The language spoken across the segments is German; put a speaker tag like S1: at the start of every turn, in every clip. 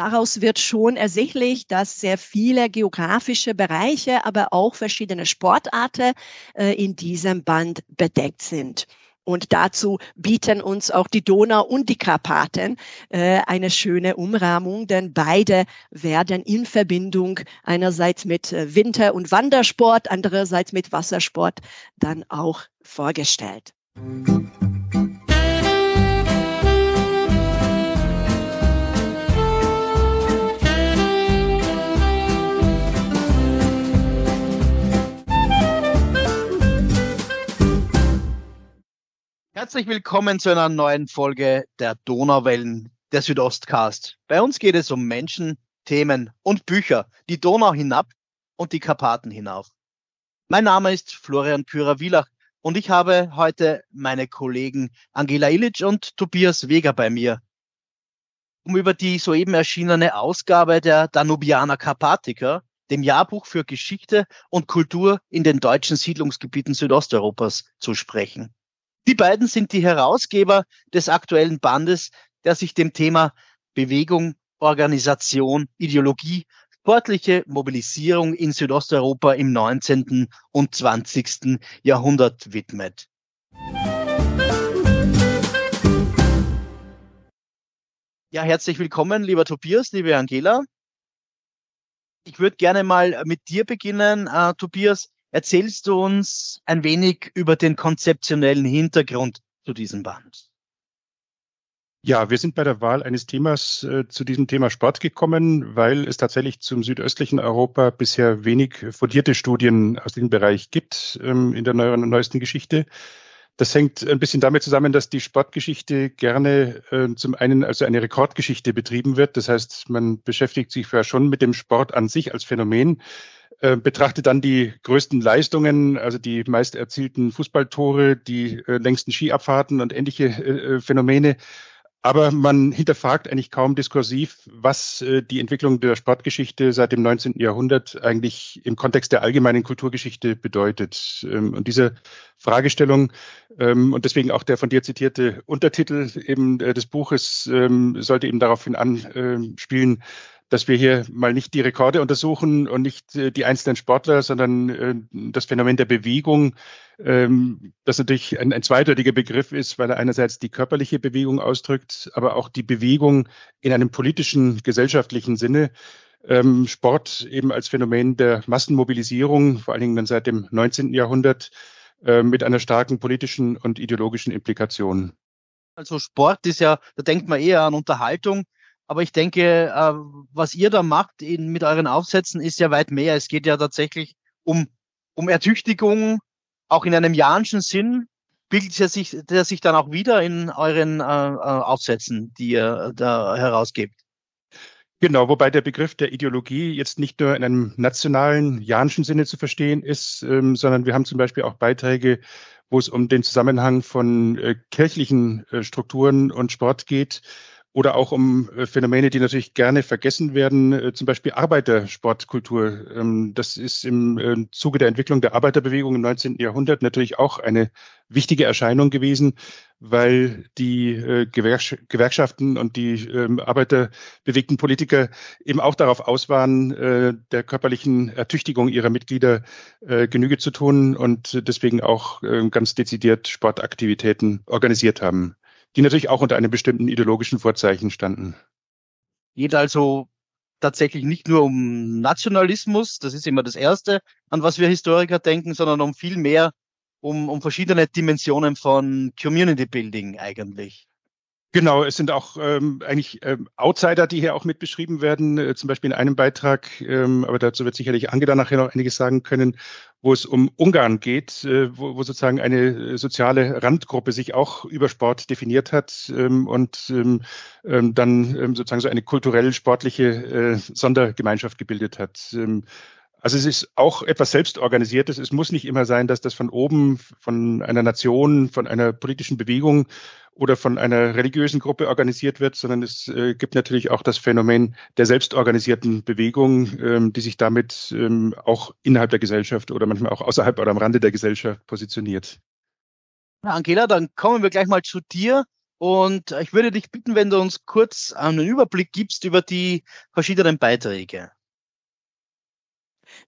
S1: Daraus wird schon ersichtlich, dass sehr viele geografische Bereiche, aber auch verschiedene Sportarten äh, in diesem Band bedeckt sind. Und dazu bieten uns auch die Donau und die Karpaten äh, eine schöne Umrahmung, denn beide werden in Verbindung einerseits mit äh, Winter- und Wandersport, andererseits mit Wassersport dann auch vorgestellt.
S2: Herzlich willkommen zu einer neuen Folge der Donauwellen, der Südostcast. Bei uns geht es um Menschen, Themen und Bücher, die Donau hinab und die Karpaten hinauf. Mein Name ist Florian Kürer-Wielach und ich habe heute meine Kollegen Angela Illich und Tobias Weger bei mir, um über die soeben erschienene Ausgabe der Danubianer Karpatiker, dem Jahrbuch für Geschichte und Kultur in den deutschen Siedlungsgebieten Südosteuropas, zu sprechen. Die beiden sind die Herausgeber des aktuellen Bandes, der sich dem Thema Bewegung, Organisation, Ideologie, sportliche Mobilisierung in Südosteuropa im 19. und 20. Jahrhundert widmet. Ja, herzlich willkommen, lieber Tobias, liebe Angela. Ich würde gerne mal mit dir beginnen, äh, Tobias. Erzählst du uns ein wenig über den konzeptionellen Hintergrund zu diesem Band?
S3: Ja, wir sind bei der Wahl eines Themas äh, zu diesem Thema Sport gekommen, weil es tatsächlich zum südöstlichen Europa bisher wenig fundierte Studien aus diesem Bereich gibt ähm, in der neueren, neuesten Geschichte. Das hängt ein bisschen damit zusammen, dass die Sportgeschichte gerne äh, zum einen also eine Rekordgeschichte betrieben wird. Das heißt, man beschäftigt sich ja schon mit dem Sport an sich als Phänomen, äh, betrachtet dann die größten Leistungen, also die meist erzielten Fußballtore, die äh, längsten Skiabfahrten und ähnliche äh, äh Phänomene aber man hinterfragt eigentlich kaum diskursiv, was äh, die Entwicklung der Sportgeschichte seit dem 19. Jahrhundert eigentlich im Kontext der allgemeinen Kulturgeschichte bedeutet. Ähm, und diese Fragestellung ähm, und deswegen auch der von dir zitierte Untertitel eben äh, des Buches ähm, sollte eben daraufhin anspielen, dass wir hier mal nicht die Rekorde untersuchen und nicht äh, die einzelnen Sportler, sondern äh, das Phänomen der Bewegung, ähm, das natürlich ein, ein zweideutiger Begriff ist, weil er einerseits die körperliche Bewegung ausdrückt, aber auch die Bewegung in einem politischen, gesellschaftlichen Sinne. Ähm, Sport eben als Phänomen der Massenmobilisierung, vor allen Dingen dann seit dem 19. Jahrhundert, äh, mit einer starken politischen und ideologischen Implikation.
S2: Also Sport ist ja, da denkt man eher an Unterhaltung. Aber ich denke, äh, was ihr da macht in, mit euren Aufsätzen ist ja weit mehr. Es geht ja tatsächlich um, um Ertüchtigung, auch in einem Jahnschen Sinn. Bildet er sich, der sich dann auch wieder in euren äh, äh, Aufsätzen, die ihr da herausgebt?
S3: Genau, wobei der Begriff der Ideologie jetzt nicht nur in einem nationalen, janischen Sinne zu verstehen ist, ähm, sondern wir haben zum Beispiel auch Beiträge, wo es um den Zusammenhang von äh, kirchlichen äh, Strukturen und Sport geht oder auch um äh, Phänomene, die natürlich gerne vergessen werden, äh, zum Beispiel Arbeitersportkultur. Ähm, das ist im äh, Zuge der Entwicklung der Arbeiterbewegung im 19. Jahrhundert natürlich auch eine wichtige Erscheinung gewesen, weil die Gewerkschaften und die ähm, arbeiterbewegten Politiker eben auch darauf aus waren, der körperlichen Ertüchtigung ihrer Mitglieder Genüge zu tun und deswegen auch ganz dezidiert Sportaktivitäten organisiert haben die natürlich auch unter einem bestimmten ideologischen Vorzeichen standen.
S2: Geht also tatsächlich nicht nur um Nationalismus, das ist immer das Erste, an was wir Historiker denken, sondern um viel mehr, um, um verschiedene Dimensionen von Community Building eigentlich.
S3: Genau, es sind auch ähm, eigentlich ähm, Outsider, die hier auch mit beschrieben werden, äh, zum Beispiel in einem Beitrag, ähm, aber dazu wird sicherlich Angela nachher noch einiges sagen können, wo es um Ungarn geht, äh, wo, wo sozusagen eine soziale Randgruppe sich auch über Sport definiert hat ähm, und ähm, ähm, dann ähm, sozusagen so eine kulturell-sportliche äh, Sondergemeinschaft gebildet hat. Ähm, also es ist auch etwas Selbstorganisiertes. Es muss nicht immer sein, dass das von oben, von einer Nation, von einer politischen Bewegung oder von einer religiösen Gruppe organisiert wird, sondern es äh, gibt natürlich auch das Phänomen der selbstorganisierten Bewegung, ähm, die sich damit ähm, auch innerhalb der Gesellschaft oder manchmal auch außerhalb oder am Rande der Gesellschaft positioniert.
S2: Angela, dann kommen wir gleich mal zu dir Und ich würde dich bitten, wenn du uns kurz einen Überblick gibst über die verschiedenen Beiträge.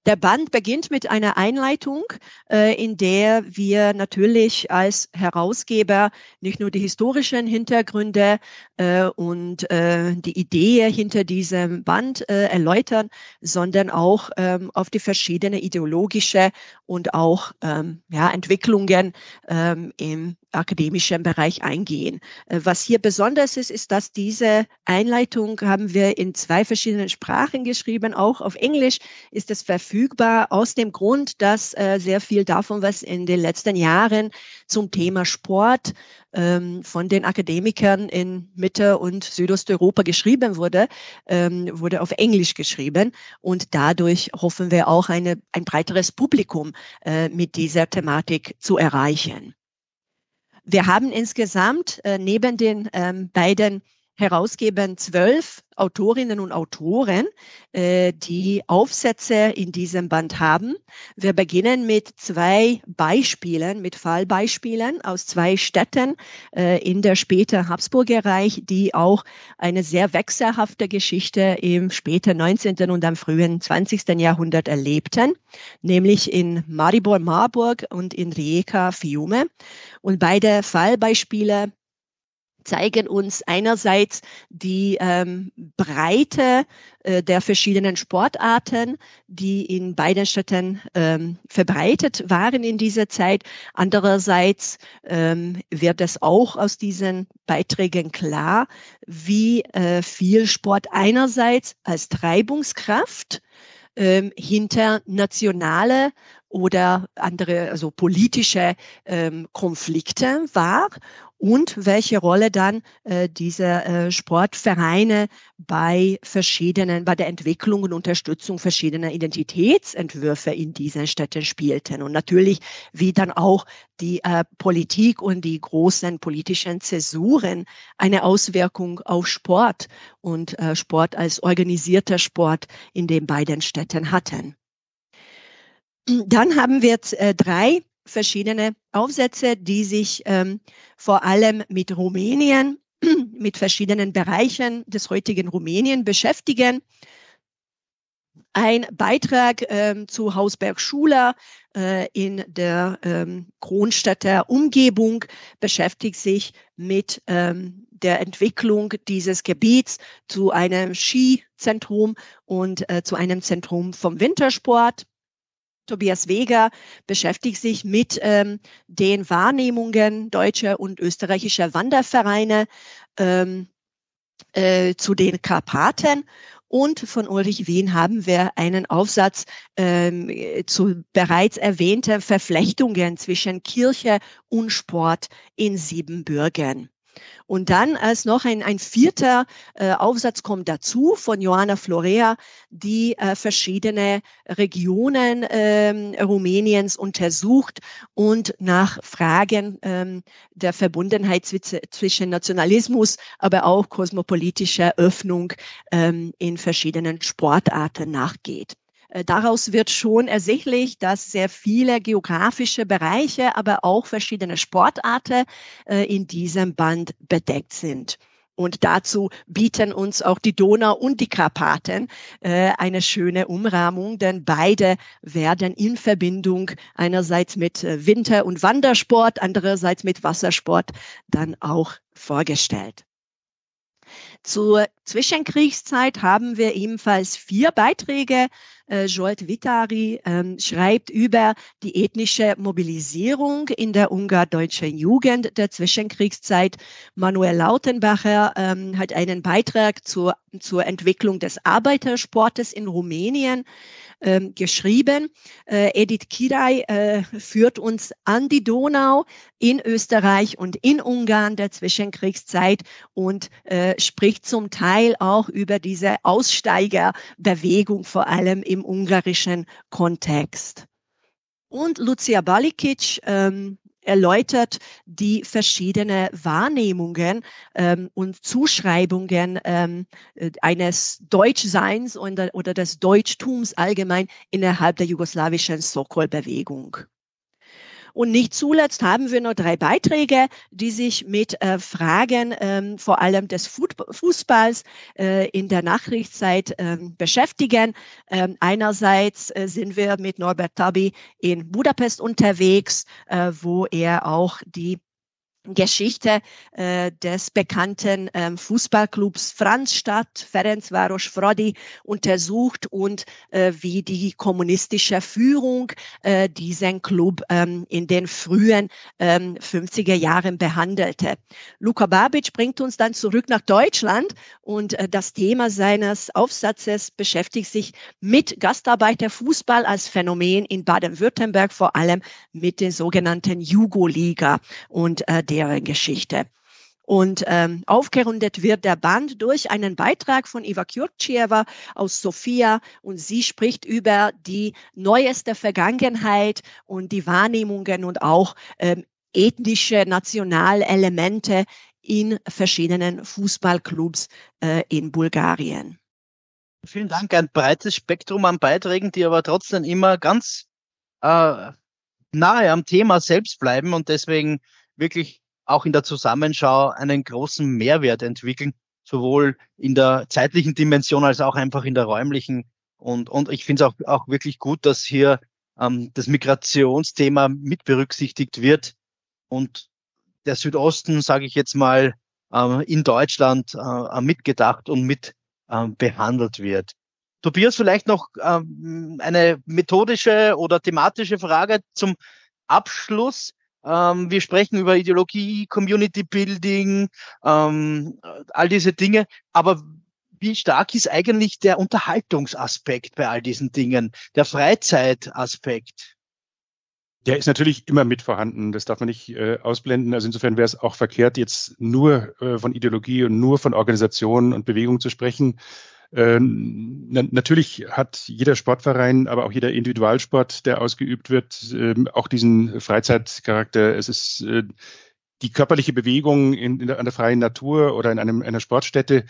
S1: Der Band beginnt mit einer Einleitung, äh, in der wir natürlich als Herausgeber nicht nur die historischen Hintergründe äh, und äh, die Idee hinter diesem Band erläutern, sondern auch ähm, auf die verschiedenen ideologische und auch ähm, ja, Entwicklungen ähm, im akademischen Bereich eingehen. Äh, was hier besonders ist, ist, dass diese Einleitung haben wir in zwei verschiedenen Sprachen geschrieben. Auch auf Englisch ist es verfügbar aus dem Grund, dass äh, sehr viel davon, was in den letzten Jahren zum Thema Sport ähm, von den Akademikern in Mitte- und Südosteuropa geschrieben wurde, ähm, wurde auf Englisch geschrieben. Und dadurch hoffen wir auch eine, ein breiteres Publikum äh, mit dieser Thematik zu erreichen. Wir haben insgesamt äh, neben den ähm, beiden Herausgebern zwölf Autorinnen und Autoren, äh, die Aufsätze in diesem Band haben. Wir beginnen mit zwei Beispielen, mit Fallbeispielen aus zwei Städten äh, in der späten Habsburger Reich, die auch eine sehr wechselhafte Geschichte im späten 19. und am frühen 20. Jahrhundert erlebten, nämlich in Maribor Marburg und in Rijeka Fiume. Und beide Fallbeispiele zeigen uns einerseits die ähm, Breite äh, der verschiedenen Sportarten, die in beiden Städten ähm, verbreitet waren in dieser Zeit. Andererseits ähm, wird es auch aus diesen Beiträgen klar, wie äh, viel Sport einerseits als Treibungskraft ähm, hinter nationale oder andere, also politische ähm, Konflikte war und welche Rolle dann äh, diese äh, Sportvereine bei verschiedenen, bei der Entwicklung und Unterstützung verschiedener Identitätsentwürfe in diesen Städten spielten. Und natürlich, wie dann auch die äh, Politik und die großen politischen Zäsuren eine Auswirkung auf Sport und äh, Sport als organisierter Sport in den beiden Städten hatten. Dann haben wir äh, drei verschiedene Aufsätze, die sich ähm, vor allem mit Rumänien, mit verschiedenen Bereichen des heutigen Rumänien beschäftigen. Ein Beitrag ähm, zu Hausberg Schuler äh, in der ähm, Kronstädter Umgebung beschäftigt sich mit ähm, der Entwicklung dieses Gebiets zu einem Skizentrum und äh, zu einem Zentrum vom Wintersport. Tobias Weger beschäftigt sich mit ähm, den Wahrnehmungen deutscher und österreichischer Wandervereine ähm, äh, zu den Karpaten. Und von Ulrich Wien haben wir einen Aufsatz ähm, zu bereits erwähnten Verflechtungen zwischen Kirche und Sport in Siebenbürgen. Und dann als noch ein, ein vierter äh, Aufsatz kommt dazu von Johanna Florea, die äh, verschiedene Regionen ähm, Rumäniens untersucht und nach Fragen ähm, der Verbundenheit zwischen Nationalismus, aber auch kosmopolitischer Öffnung ähm, in verschiedenen Sportarten nachgeht. Äh, daraus wird schon ersichtlich, dass sehr viele geografische Bereiche, aber auch verschiedene Sportarten äh, in diesem Band bedeckt sind. Und dazu bieten uns auch die Donau und die Karpaten äh, eine schöne Umrahmung, denn beide werden in Verbindung einerseits mit Winter- und Wandersport, andererseits mit Wassersport dann auch vorgestellt. Zur Zwischenkriegszeit haben wir ebenfalls vier Beiträge äh, Jolt Vitari ähm, schreibt über die ethnische Mobilisierung in der ungardeutschen Jugend der Zwischenkriegszeit. Manuel Lautenbacher ähm, hat einen Beitrag zur, zur Entwicklung des Arbeitersportes in Rumänien ähm, geschrieben. Äh, Edith Kirai äh, führt uns an die Donau in Österreich und in Ungarn der Zwischenkriegszeit und äh, spricht zum Teil auch über diese Aussteigerbewegung, vor allem im ungarischen Kontext. Und Lucia Balikic ähm, erläutert die verschiedenen Wahrnehmungen ähm, und Zuschreibungen ähm, äh, eines Deutschseins oder, oder des Deutschtums allgemein innerhalb der jugoslawischen Sokol-Bewegung. Und nicht zuletzt haben wir noch drei Beiträge, die sich mit äh, Fragen ähm, vor allem des Fußballs äh, in der Nachrichtszeit ähm, beschäftigen. Ähm, einerseits äh, sind wir mit Norbert Tabi in Budapest unterwegs, äh, wo er auch die Geschichte äh, des bekannten ähm, Fußballclubs Franzstadt, Ferencváros Fradi, untersucht und äh, wie die kommunistische Führung äh, diesen Club ähm, in den frühen ähm, 50er Jahren behandelte. Luka Babic bringt uns dann zurück nach Deutschland und äh, das Thema seines Aufsatzes beschäftigt sich mit Gastarbeiterfußball als Phänomen in Baden-Württemberg, vor allem mit den sogenannten Jugo-Liga und äh, deren Geschichte. Und ähm, aufgerundet wird der Band durch einen Beitrag von Iva Kjurtscheva aus Sofia und sie spricht über die neueste Vergangenheit und die Wahrnehmungen und auch ähm, ethnische Nationalelemente in verschiedenen Fußballclubs äh, in Bulgarien.
S2: Vielen Dank. Ein breites Spektrum an Beiträgen, die aber trotzdem immer ganz äh, nahe am Thema selbst bleiben und deswegen wirklich auch in der Zusammenschau einen großen Mehrwert entwickeln, sowohl in der zeitlichen Dimension als auch einfach in der räumlichen. Und, und ich finde es auch, auch wirklich gut, dass hier ähm, das Migrationsthema mit berücksichtigt wird und der Südosten, sage ich jetzt mal, äh, in Deutschland äh, mitgedacht und mit äh, behandelt wird. Tobias, vielleicht noch ähm, eine methodische oder thematische Frage zum Abschluss. Ähm, wir sprechen über Ideologie, Community Building, ähm, all diese Dinge. Aber wie stark ist eigentlich der Unterhaltungsaspekt bei all diesen Dingen, der Freizeitaspekt?
S3: Der ist natürlich immer mit vorhanden. Das darf man nicht äh, ausblenden. Also insofern wäre es auch verkehrt, jetzt nur äh, von Ideologie und nur von Organisation und Bewegung zu sprechen. Äh, na, natürlich hat jeder Sportverein, aber auch jeder Individualsport, der ausgeübt wird, äh, auch diesen Freizeitcharakter. Es ist äh, die körperliche Bewegung in, in der, an der freien Natur oder in einem, einer Sportstätte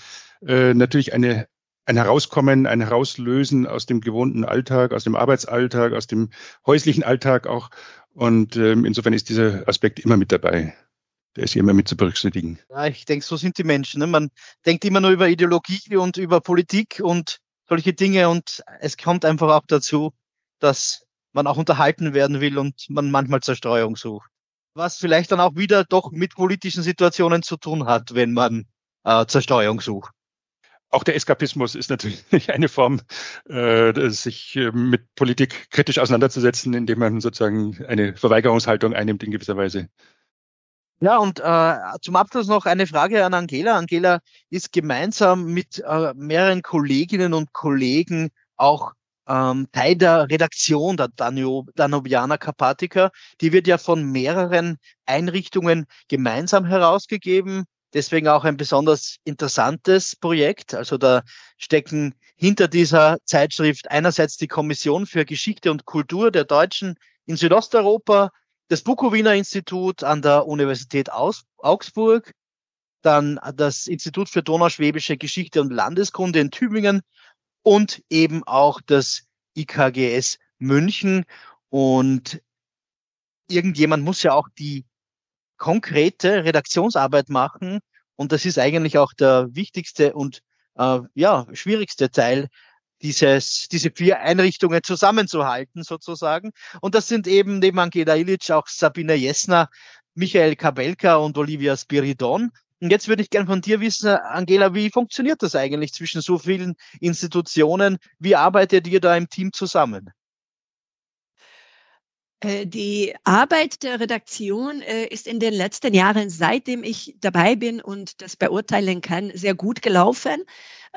S3: äh, natürlich eine ein Herauskommen, ein Herauslösen aus dem gewohnten Alltag, aus dem Arbeitsalltag, aus dem häuslichen Alltag auch. Und ähm, insofern ist dieser Aspekt immer mit dabei der ist immer mit zu berücksichtigen.
S2: Ja, ich denke, so sind die Menschen. Ne? Man denkt immer nur über Ideologie und über Politik und solche Dinge und es kommt einfach auch dazu, dass man auch unterhalten werden will und man manchmal Zerstreuung sucht. Was vielleicht dann auch wieder doch mit politischen Situationen zu tun hat, wenn man äh, Zerstreuung sucht.
S3: Auch der Eskapismus ist natürlich eine Form, äh, sich äh, mit Politik kritisch auseinanderzusetzen, indem man sozusagen eine Verweigerungshaltung einnimmt in gewisser Weise.
S2: Ja, und äh, zum Abschluss noch eine Frage an Angela. Angela ist gemeinsam mit äh, mehreren Kolleginnen und Kollegen auch ähm, Teil der Redaktion der Danub Danubiana Karpatica. Die wird ja von mehreren Einrichtungen gemeinsam herausgegeben. Deswegen auch ein besonders interessantes Projekt. Also da stecken hinter dieser Zeitschrift einerseits die Kommission für Geschichte und Kultur der Deutschen in Südosteuropa, das Bukowiner Institut an der Universität Augsburg, dann das Institut für Donauschwäbische Geschichte und Landeskunde in Tübingen und eben auch das IKGS München. Und irgendjemand muss ja auch die konkrete Redaktionsarbeit machen. Und das ist eigentlich auch der wichtigste und äh, ja, schwierigste Teil dieses, diese vier Einrichtungen zusammenzuhalten sozusagen. Und das sind eben neben Angela Illich auch Sabine Jessner, Michael Kabelka und Olivia Spiridon. Und jetzt würde ich gerne von dir wissen, Angela, wie funktioniert das eigentlich zwischen so vielen Institutionen? Wie arbeitet ihr da im Team zusammen?
S1: Äh, die Arbeit der Redaktion äh, ist in den letzten Jahren, seitdem ich dabei bin und das beurteilen kann, sehr gut gelaufen.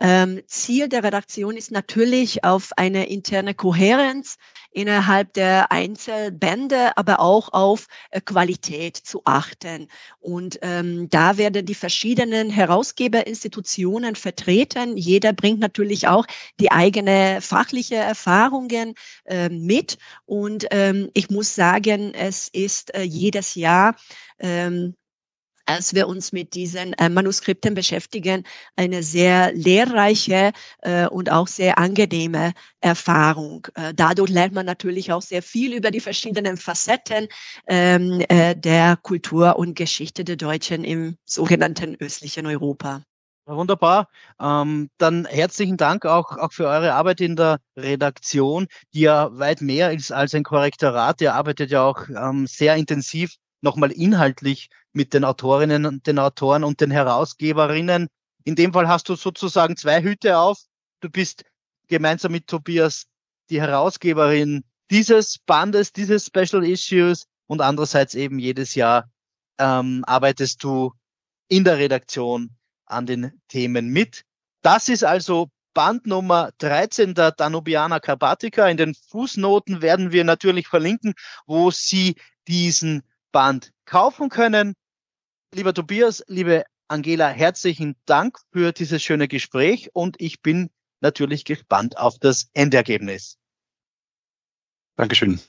S1: Ähm, Ziel der Redaktion ist natürlich auf eine interne Kohärenz innerhalb der Einzelbände, aber auch auf äh, Qualität zu achten. Und ähm, da werden die verschiedenen Herausgeberinstitutionen vertreten. Jeder bringt natürlich auch die eigene fachliche Erfahrungen äh, mit. Und ähm, ich muss sagen, es ist äh, jedes Jahr ähm, als wir uns mit diesen äh, Manuskripten beschäftigen, eine sehr lehrreiche äh, und auch sehr angenehme Erfahrung. Äh, dadurch lernt man natürlich auch sehr viel über die verschiedenen Facetten ähm, äh, der Kultur und Geschichte der Deutschen im sogenannten östlichen Europa.
S2: Wunderbar. Ähm, dann herzlichen Dank auch, auch für eure Arbeit in der Redaktion, die ja weit mehr ist als ein Korrektorat. Ihr arbeitet ja auch ähm, sehr intensiv nochmal inhaltlich mit den Autorinnen und den Autoren und den Herausgeberinnen. In dem Fall hast du sozusagen zwei Hüte auf. Du bist gemeinsam mit Tobias die Herausgeberin dieses Bandes, dieses Special Issues und andererseits eben jedes Jahr ähm, arbeitest du in der Redaktion an den Themen mit. Das ist also Band Nummer 13 der Danubiana Carpatica. In den Fußnoten werden wir natürlich verlinken, wo Sie diesen Band kaufen können. Lieber Tobias, liebe Angela, herzlichen Dank für dieses schöne Gespräch und ich bin natürlich gespannt auf das Endergebnis.
S3: Dankeschön.